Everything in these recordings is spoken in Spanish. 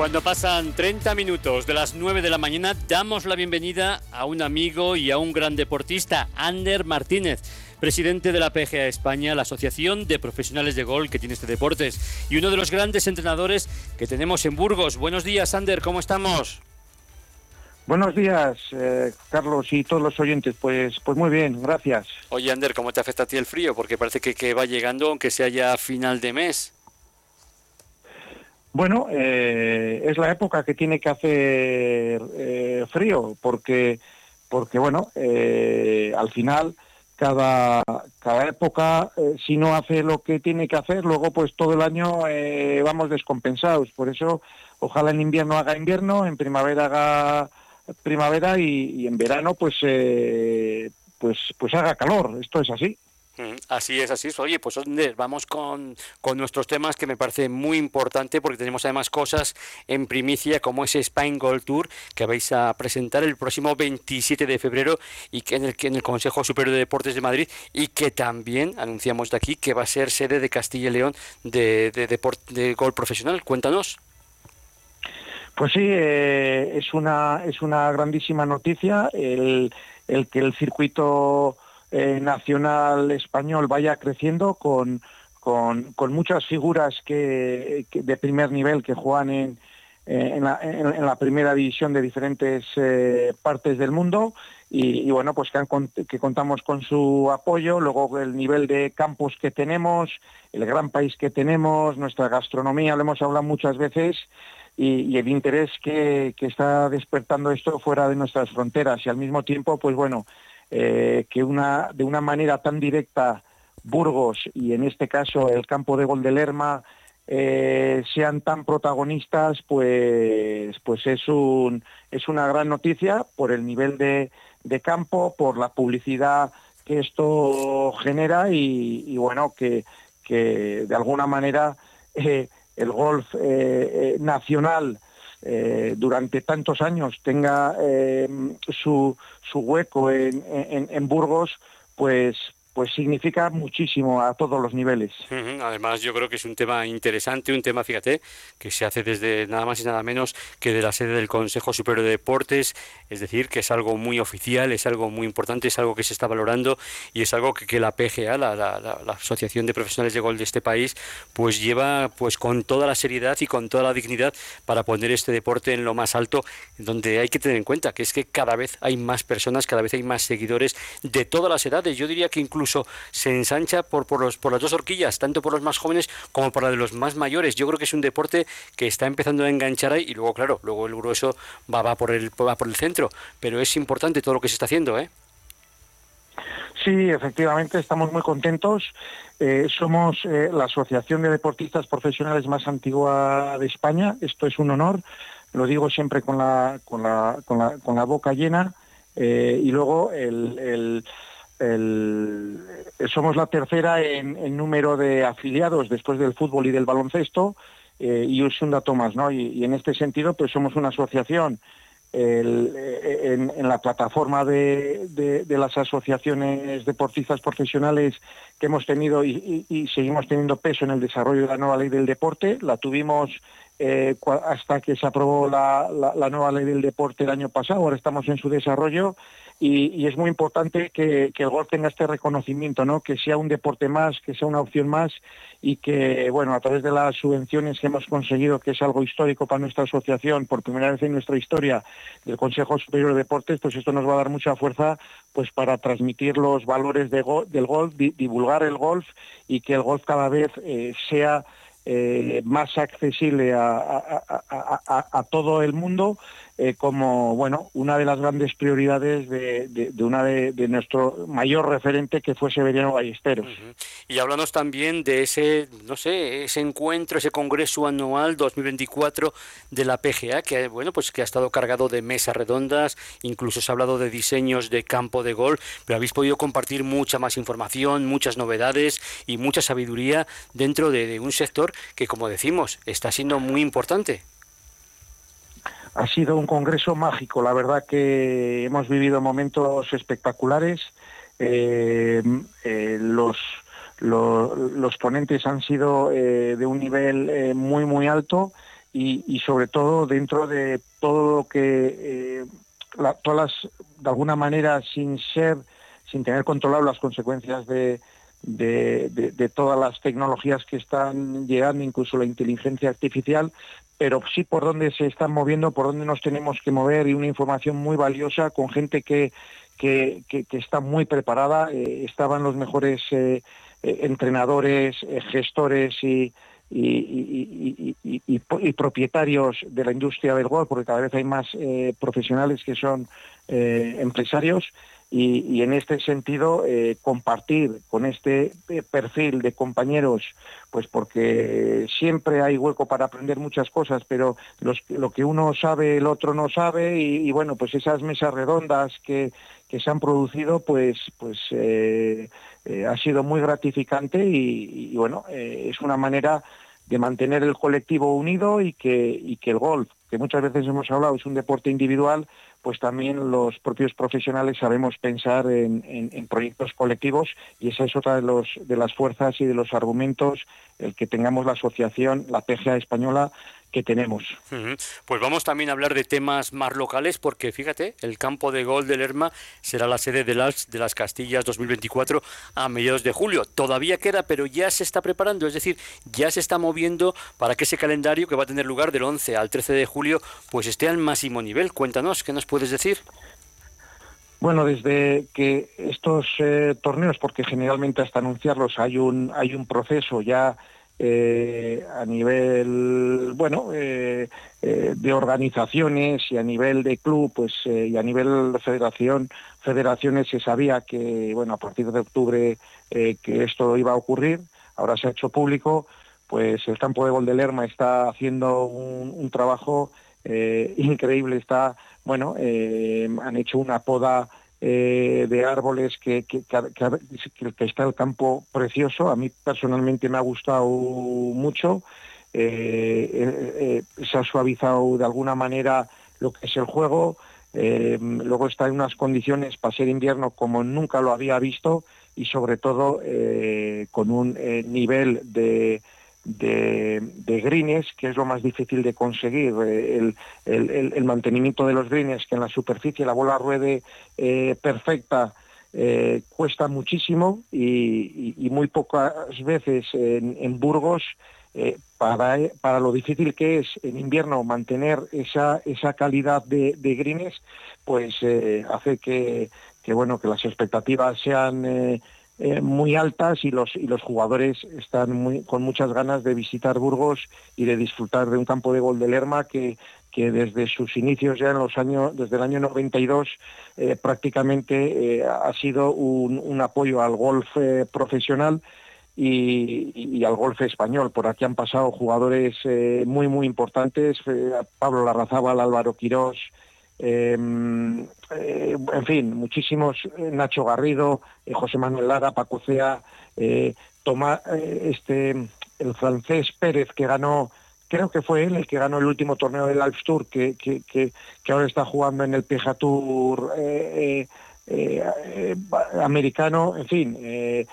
Cuando pasan 30 minutos de las 9 de la mañana, damos la bienvenida a un amigo y a un gran deportista, Ander Martínez presidente de la PGA España, la Asociación de Profesionales de Gol que tiene este deportes, y uno de los grandes entrenadores que tenemos en Burgos. Buenos días, Ander, ¿cómo estamos? Buenos días, eh, Carlos y todos los oyentes. Pues, pues muy bien, gracias. Oye, Ander, ¿cómo te afecta a ti el frío? Porque parece que, que va llegando, aunque sea ya final de mes. Bueno, eh, es la época que tiene que hacer eh, frío, porque, porque bueno, al final cada, cada época, si no hace lo que tiene que hacer, luego pues todo el año vamos descompensados. Por eso, ojalá en invierno haga invierno, en primavera haga primavera y, en verano pues, eh, pues, pues haga calor. Esto es así. Mm, así es, así es. Oye, pues vamos con, con, nuestros temas que me parece muy importante porque tenemos además cosas en primicia como ese Spain Gold Tour que vais a presentar el próximo 27 de febrero y que en el, en el Consejo Superior de Deportes de Madrid y que también anunciamos de aquí que va a ser sede de Castilla y León de, de, de, de profesional. Cuéntanos. Pues sí, eh, es, una, es una grandísima noticia el, que el circuito eh, nacional español vaya creciendo con, con, muchas figuras que, de primer nivel que juegan en, eh, en, la, primera división de diferentes partes del mundo y, bueno, pues que, que, contamos con su apoyo, luego el nivel de campos que tenemos, el gran país que tenemos, nuestra gastronomía, lo hemos hablado muchas veces y, el interés que, está despertando esto fuera de nuestras fronteras. Y al mismo tiempo, pues bueno, eh, que una, de una manera tan directa Burgos y en este caso el campo de Gol de eh, sean tan protagonistas, pues, pues es, un, es una gran noticia por el nivel de, campo, por la publicidad que esto genera y, bueno, que, que, de alguna manera eh, el golf nacional eh, durante tantos años tenga su, su, hueco en, en, Burgos, pues, pues significa muchísimo a todos los niveles. Además, yo creo que es un tema interesante, un tema, fíjate, que se hace desde nada más y nada menos que de la sede del Consejo Superior de Deportes, es decir, que es algo muy oficial, es algo muy importante, es algo que se está valorando y es algo que, la PGA, la, la, Asociación de Profesionales de Gol de este país, pues lleva pues con toda la seriedad y con toda la dignidad para poner este deporte en lo más alto, donde hay que tener en cuenta que es que cada vez hay más personas, cada vez hay más seguidores de todas las edades. Yo diría que incluso incluso se ensancha por, por, los, por las dos horquillas, tanto por los más jóvenes como por la de los más mayores. Yo creo que es un deporte que está empezando a enganchar ahí y luego, claro, luego el grueso va, va, por, el, va por el centro, pero es importante todo lo que se está haciendo, ¿eh? Sí, efectivamente, estamos muy contentos. Eh, somos eh, la asociación de deportistas profesionales más antigua de España. Esto es un honor. Lo digo siempre con la, con la, con la, boca llena. Eh, y luego el, somos la tercera en, número de afiliados después del fútbol y del baloncesto eh, y es un dato más, ¿no? Y, en este sentido, pues somos una asociación en, la plataforma de, las asociaciones deportistas profesionales que hemos tenido y, seguimos teniendo peso en el desarrollo de la nueva ley del deporte. La tuvimos eh, hasta que se aprobó la, nueva ley del deporte el año pasado, ahora estamos en su desarrollo y, es muy importante que, el golf tenga este reconocimiento, ¿no? que sea un deporte más, que sea una opción más y que, bueno, a través de las subvenciones que hemos conseguido, que es algo histórico para nuestra asociación, por primera vez en nuestra historia del Consejo Superior de Deportes, pues esto nos va a dar mucha fuerza pues para transmitir los valores del golf, divulgar el golf y que el golf cada vez eh, sea eh, más accesible a, todo el mundo eh, como bueno una de las grandes prioridades de, una de, nuestro mayor referente que fue Severiano Ballesteros. Y háblanos también de ese, no sé, ese encuentro, ese congreso anual 2024 de la PGA, que bueno, pues que ha estado cargado de mesas redondas, incluso se ha hablado de diseños de campo de gol, pero habéis podido compartir mucha más información, muchas novedades y mucha sabiduría dentro de un sector que, como decimos, está siendo muy importante ha sido un congreso mágico, la verdad que hemos vivido momentos espectaculares. Eh, eh, los, los, ponentes han sido eh, de un nivel muy, muy alto y, sobre todo dentro de todo lo que todas las, de alguna manera sin ser, sin tener controlado las consecuencias de, de, todas las tecnologías que están llegando, incluso la inteligencia artificial, pero sí por dónde se están moviendo, por dónde nos tenemos que mover y una información muy valiosa con gente que, que, está muy preparada. Eh, estaban los mejores eh, eh, entrenadores, gestores y, y, y, propietarios de la industria del golf, porque cada vez hay más profesionales que son empresarios y, en este sentido eh, compartir con este eh, perfil de compañeros, pues porque siempre hay hueco para aprender muchas cosas, pero lo que uno sabe el otro no sabe y, bueno, pues esas mesas redondas que, que se han producido, pues, pues eh, ha sido muy gratificante y, bueno, es una manera de mantener el colectivo unido y que, y que el golf, que muchas veces hemos hablado, es un deporte individual, pues también los propios profesionales sabemos pensar en, proyectos colectivos y esa es otra de, de las fuerzas y de los argumentos el que tengamos la asociación, la PGA española, que tenemos. Pues vamos también a hablar de temas más locales, porque fíjate, el campo de gol de Lerma será la sede de las, de las Castillas 2024 a mediados de julio. Todavía queda, pero ya se está preparando, es decir, ya se está moviendo para que ese calendario que va a tener lugar del 11 al 13 de julio, pues esté al máximo nivel. Cuéntanos, ¿qué nos puedes decir? Bueno, desde que estos eh, torneos, porque generalmente hasta anunciarlos hay un, hay un proceso ya eh, a nivel bueno eh, eh, de organizaciones y a nivel de club pues y a nivel de federación federaciones se sabía que bueno a partir de octubre que esto iba a ocurrir ahora se ha hecho público pues el campo de gol Lerma está haciendo un, trabajo increíble está bueno han hecho una poda eh, de árboles que, que, está el campo precioso. A mí personalmente me ha gustado mucho. Eh, eh, se ha suavizado de alguna manera lo que es el juego. luego está en unas condiciones para ser invierno como nunca lo había visto y sobre todo con un nivel de, de, de, que es lo más difícil de conseguir, eh, el, mantenimiento de los greens, que en la superficie la bola ruede eh, perfecta, eh, cuesta muchísimo y, muy pocas veces en, Burgos, para, para, lo difícil que es en invierno mantener esa, esa calidad de, de greens, pues hace que, que, bueno, que las expectativas sean eh, muy altas y los, y los jugadores están muy, con muchas ganas de visitar Burgos y de disfrutar de un campo de gol de Lerma que, que desde sus inicios ya en los años, desde el año 92, eh, prácticamente eh, ha sido un, apoyo al golf profesional y, al golf español. Por aquí han pasado jugadores muy, muy importantes, Pablo Larrazábal, Álvaro Quirós, Em, eh, en fin, muchísimos, eh, Nacho Garrido, eh, José Manuel Lara, Paco Tomás, este, el francés Pérez que ganó, creo que fue él el que ganó el último torneo del Alps Tour, que, que, que, ahora está jugando en el PGA Tour americano, en fin,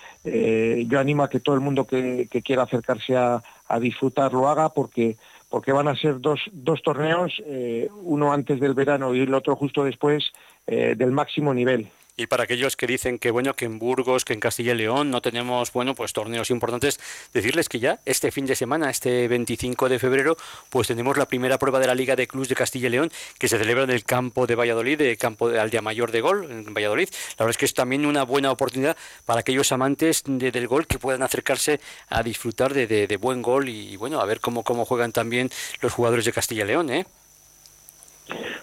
yo animo a que todo el mundo que, quiera acercarse a, a disfrutar lo haga porque porque van a ser dos, dos torneos, eh, uno antes del verano y el otro justo después, eh, del máximo nivel. Y para aquellos que dicen que bueno que en Burgos, que en Castilla y León no tenemos bueno pues torneos importantes, decirles que ya este fin de semana, este 25 de febrero, pues tenemos la primera prueba de la Liga de Clubs de Castilla y León que se celebra en el campo de Valladolid, el campo de Aldea Mayor de Gol en Valladolid. La verdad es que es también una buena oportunidad para aquellos amantes del gol que puedan acercarse a disfrutar de, buen gol y, bueno a ver cómo cómo juegan también los jugadores de Castilla y León, ¿eh?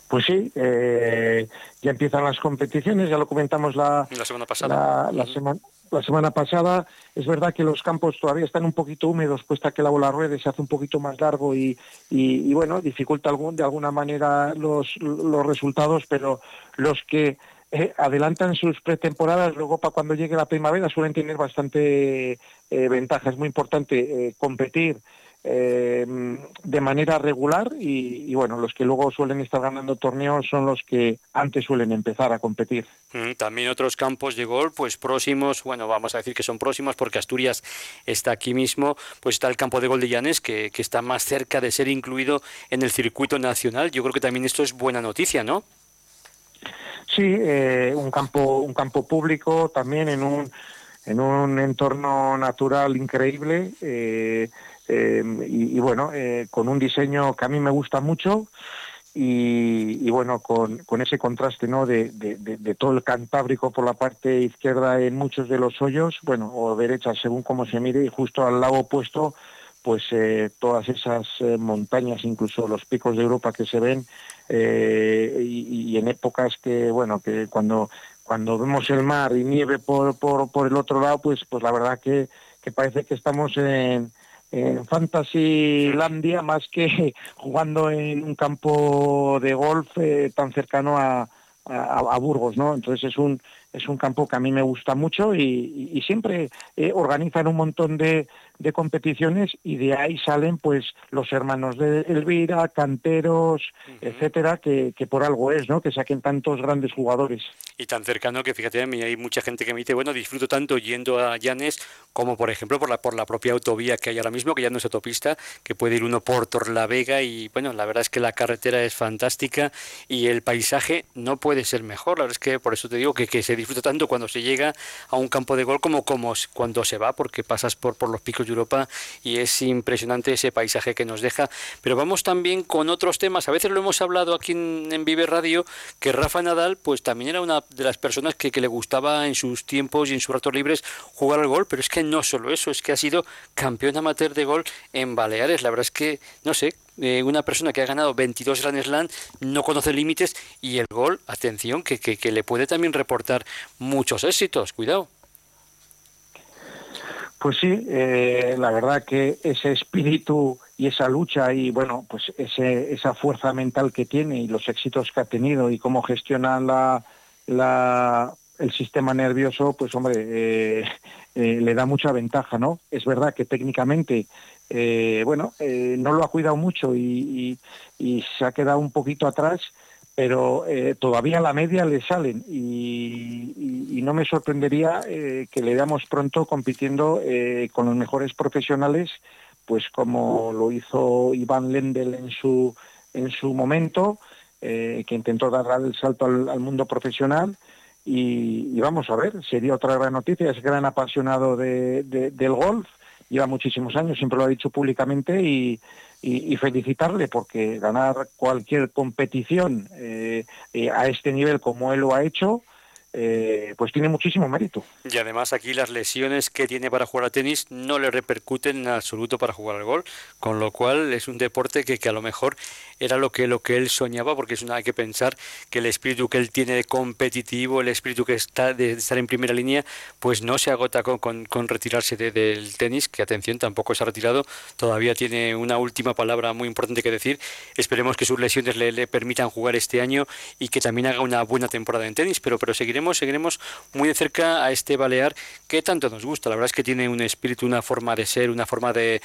Pues sí, eh, ya empiezan las competiciones, ya lo comentamos la, semana pasada. La, semana, la semana pasada. Es verdad que los campos todavía están un poquito húmedos, puesta que la bola ruede se hace un poquito más largo y, y, bueno, dificulta algún, de alguna manera los, los resultados, pero los que eh, adelantan sus pretemporadas, luego para cuando llegue la primavera suelen tener bastante eh, ventaja. Es muy importante competir eh, de manera regular y, bueno, los que luego suelen estar ganando torneos son los que antes suelen empezar a competir. Mm, también otros campos de gol, pues próximos, bueno, vamos a decir que son próximos porque Asturias está aquí mismo, pues está el campo de gol de Llanes que, que está más cerca de ser incluido en el circuito nacional. Yo creo que también esto es buena noticia, ¿no? Sí, eh, un campo un campo público también en un en un entorno natural increíble. Eh, Em, y, bueno, eh, con un diseño que a mí me gusta mucho y, bueno, con, con, ese contraste ¿no? De, de, todo el Cantábrico por la parte izquierda en muchos de los hoyos, bueno, o derecha según como se mire, y justo al lado opuesto, pues eh, todas esas montañas, incluso los picos de Europa que se ven, y, y, en épocas que, bueno, que cuando, cuando vemos el mar y nieve por, por, por el otro lado, pues, pues la verdad que, que parece que estamos en en Fantasylandia más que jugando en un campo de golf eh, tan cercano a, a, Burgos, ¿no? Entonces es un es un campo que a mí me gusta mucho y, siempre eh, organizan un montón de, de, competiciones y de ahí salen pues los hermanos de Elvira, canteros, etcétera, que, que, por algo es, ¿no? Que saquen tantos grandes jugadores. Y tan cercano que fíjate, a mí hay mucha gente que me dice, bueno, disfruto tanto yendo a Llanes como por ejemplo por la por la propia autovía que hay ahora mismo, que ya no es autopista, que puede ir uno por Torlavega y bueno, la verdad es que la carretera es fantástica y el paisaje no puede ser mejor. La verdad es que por eso te digo que, que se disfruta tanto cuando se llega a un campo de gol como, como cuando se va, porque pasas por, por los picos Europa y es impresionante ese paisaje que nos deja. Pero vamos también con otros temas. A veces lo hemos hablado aquí en, Vive Radio, que Rafa Nadal pues también era una de las personas que, le gustaba en sus tiempos y en sus ratos libres jugar al gol, pero es que no solo eso, es que ha sido campeón amateur de gol en Baleares. La verdad es que, no sé, eh, una persona que ha ganado 22 Grand Slam no conoce límites y el gol, atención, que, le puede también reportar muchos éxitos. Cuidado. Pues sí, eh, la verdad que ese espíritu y esa lucha y bueno, pues ese, esa fuerza mental que tiene y los éxitos que ha tenido y cómo gestiona la, el sistema nervioso, pues hombre, eh, le da mucha ventaja, ¿no? Es verdad que técnicamente eh, bueno, eh, no lo ha cuidado mucho y, se ha quedado un poquito atrás, pero eh, todavía a la media le salen y, no me sorprendería que le veamos pronto compitiendo con los mejores profesionales, pues como lo hizo Iván Lendl en su, en su momento, que intentó dar el salto al, mundo profesional. Y, vamos a ver, sería otra gran noticia, es gran apasionado del golf lleva muchísimos años, siempre lo ha dicho públicamente y, felicitarle porque ganar cualquier competición eh, eh, a este nivel como él lo ha hecho, eh, pues tiene muchísimo mérito. Y además aquí las lesiones que tiene para jugar al tenis no le repercuten en absoluto para jugar al gol, con lo cual es un deporte que, que a lo mejor era lo que, lo que él soñaba, porque es una, hay que pensar que el espíritu que él tiene de competitivo, el espíritu que está de estar en primera línea, pues no se agota con, con, retirarse del tenis, que atención, tampoco se ha retirado, todavía tiene una última palabra muy importante que decir, esperemos que sus lesiones le, le permitan jugar este año y que también haga una buena temporada en tenis, pero, pero seguiremos seguiremos, muy de cerca a este Balear que tanto nos gusta. La verdad es que tiene un espíritu, una forma de ser, una forma de,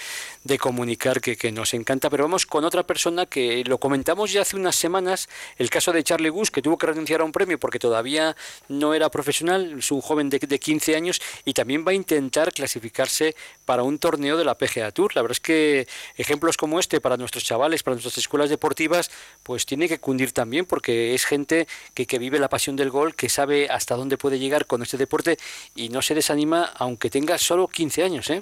comunicar que, que, nos encanta. Pero vamos con otra persona que lo comentamos ya hace unas semanas, el caso de Charlie Gus, que tuvo que renunciar a un premio porque todavía no era profesional, es un joven de, de 15 años y también va a intentar clasificarse para un torneo de la PGA Tour. La verdad es que ejemplos como este para nuestros chavales, para nuestras escuelas deportivas, pues tiene que cundir también porque es gente que, que vive la pasión del gol, que sabe hasta dónde puede llegar con este deporte y no se desanima aunque tenga solo 15 años, ¿eh?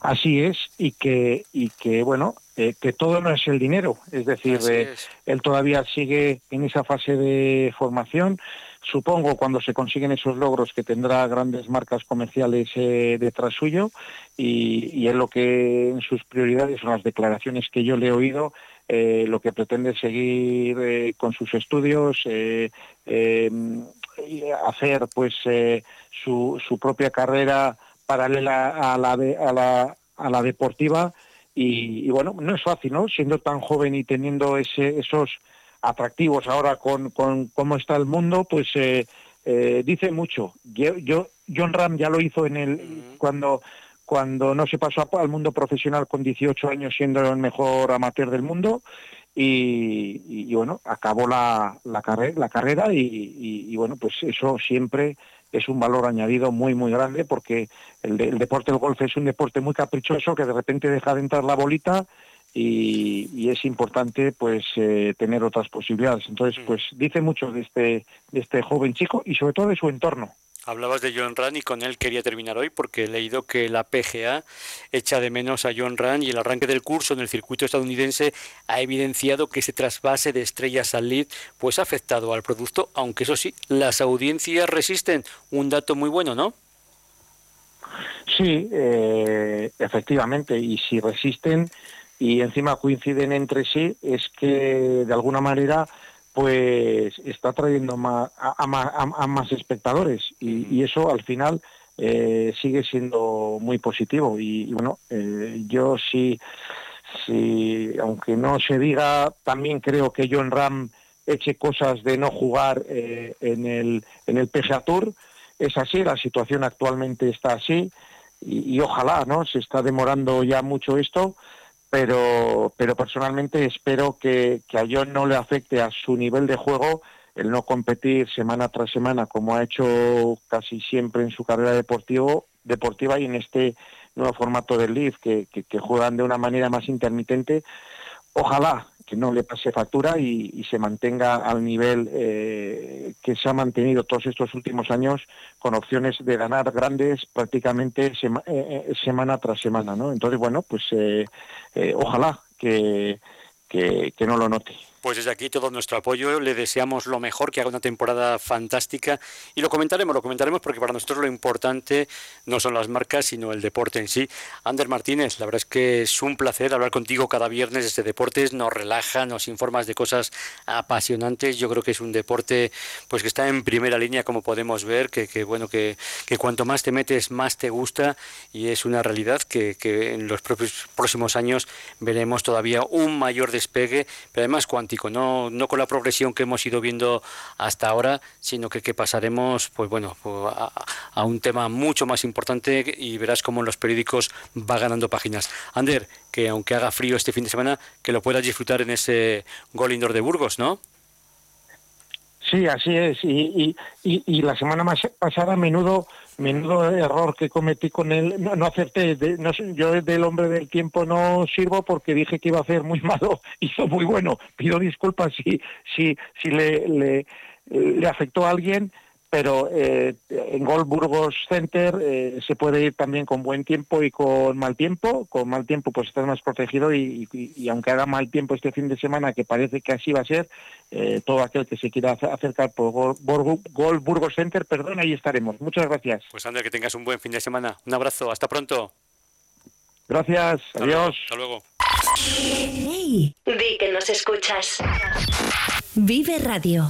Así es, y que, y que bueno, eh, que todo no es el dinero, es decir, eh, él todavía sigue en esa fase de formación, supongo cuando se consiguen esos logros que tendrá grandes marcas comerciales eh, detrás suyo y, y es lo que en sus prioridades son las declaraciones que yo le he oído eh, lo que pretende seguir eh, con sus estudios, eh, hacer pues su, su, propia carrera paralela a la, a la, a la deportiva y, bueno, no es fácil, ¿no? Siendo tan joven y teniendo ese, esos atractivos ahora con, con cómo está el mundo, pues dice mucho. Yo, yo, John Ram ya lo hizo en el cuando cuando no se pasó al mundo profesional con 18 años siendo el mejor amateur del mundo y, bueno, acabó la, la, la carrera y, bueno, pues eso siempre es un valor añadido muy, muy grande porque el, deporte del golf es un deporte muy caprichoso que de repente deja de entrar la bolita y, es importante pues eh, tener otras posibilidades. Entonces, mm. pues dice mucho de este, de este joven chico y sobre todo de su entorno. Hablabas de John Rand y con él quería terminar hoy porque he leído que la PGA echa de menos a John Rand y el arranque del curso en el circuito estadounidense ha evidenciado que ese trasvase de estrellas al lead pues ha afectado al producto, aunque eso sí, las audiencias resisten. Un dato muy bueno, ¿no? Sí, eh, efectivamente, y si resisten y encima coinciden entre sí, es que de alguna manera pues está trayendo más, a, más espectadores y, eso al final eh, sigue siendo muy positivo. Y, bueno eh, yo sí sí aunque no se diga también creo que John Ram eche cosas de no jugar eh, en el en el PGA Tour. Es así la situación actualmente está así y, y ojalá no se está demorando ya mucho esto pero, pero personalmente espero que, que a John no le afecte a su nivel de juego el no competir semana tras semana como ha hecho casi siempre en su carrera deportivo, deportiva y en este nuevo formato del Leaf que, que juegan de una manera más intermitente. Ojalá que no le pase factura y, se mantenga al nivel eh, que se ha mantenido todos estos últimos años con opciones de ganar grandes prácticamente eh, eh, semana tras semana, ¿no? Entonces, bueno, pues ojalá que, que no lo note. Pues desde aquí todo nuestro apoyo, le deseamos lo mejor, que haga una temporada fantástica. Y lo comentaremos, lo comentaremos porque para nosotros lo importante no son las marcas, sino el deporte en sí. Ander Martínez, la verdad es que es un placer hablar contigo cada viernes. Este deportes, nos relaja, nos informas de cosas apasionantes. Yo creo que es un deporte pues que está en primera línea, como podemos ver, que, bueno, que, que, cuanto más te metes, más te gusta. Y es una realidad que, que en los propios, próximos años veremos todavía un mayor despegue, pero además cuanto no, no con la progresión que hemos ido viendo hasta ahora, sino que, pasaremos pues bueno, pues a, un tema mucho más importante y verás cómo en los periódicos va ganando páginas. Ander, que aunque haga frío este fin de semana, que lo puedas disfrutar en ese Gol Indoor de Burgos, ¿no? Sí, así es. Y, y, y, la semana más pasada, a menudo menudo error que cometí con él, no, no acerté, no, yo del hombre del tiempo no sirvo porque dije que iba a hacer muy malo, hizo muy bueno, pido disculpas si, si, si le, le afectó a alguien, pero eh, en Gol Burgos Center eh, se puede ir también con buen tiempo y con mal tiempo. Con mal tiempo pues estás más protegido y, aunque haga mal tiempo este fin de semana, que parece que así va a ser, eh, todo aquel que se quiera acercar por Gol, Burgos Center, perdón, ahí estaremos. Muchas gracias. Pues André, que tengas un buen fin de semana. Un abrazo, hasta pronto. Gracias, adiós. hasta luego. Hey, di que nos escuchas. Vive Radio.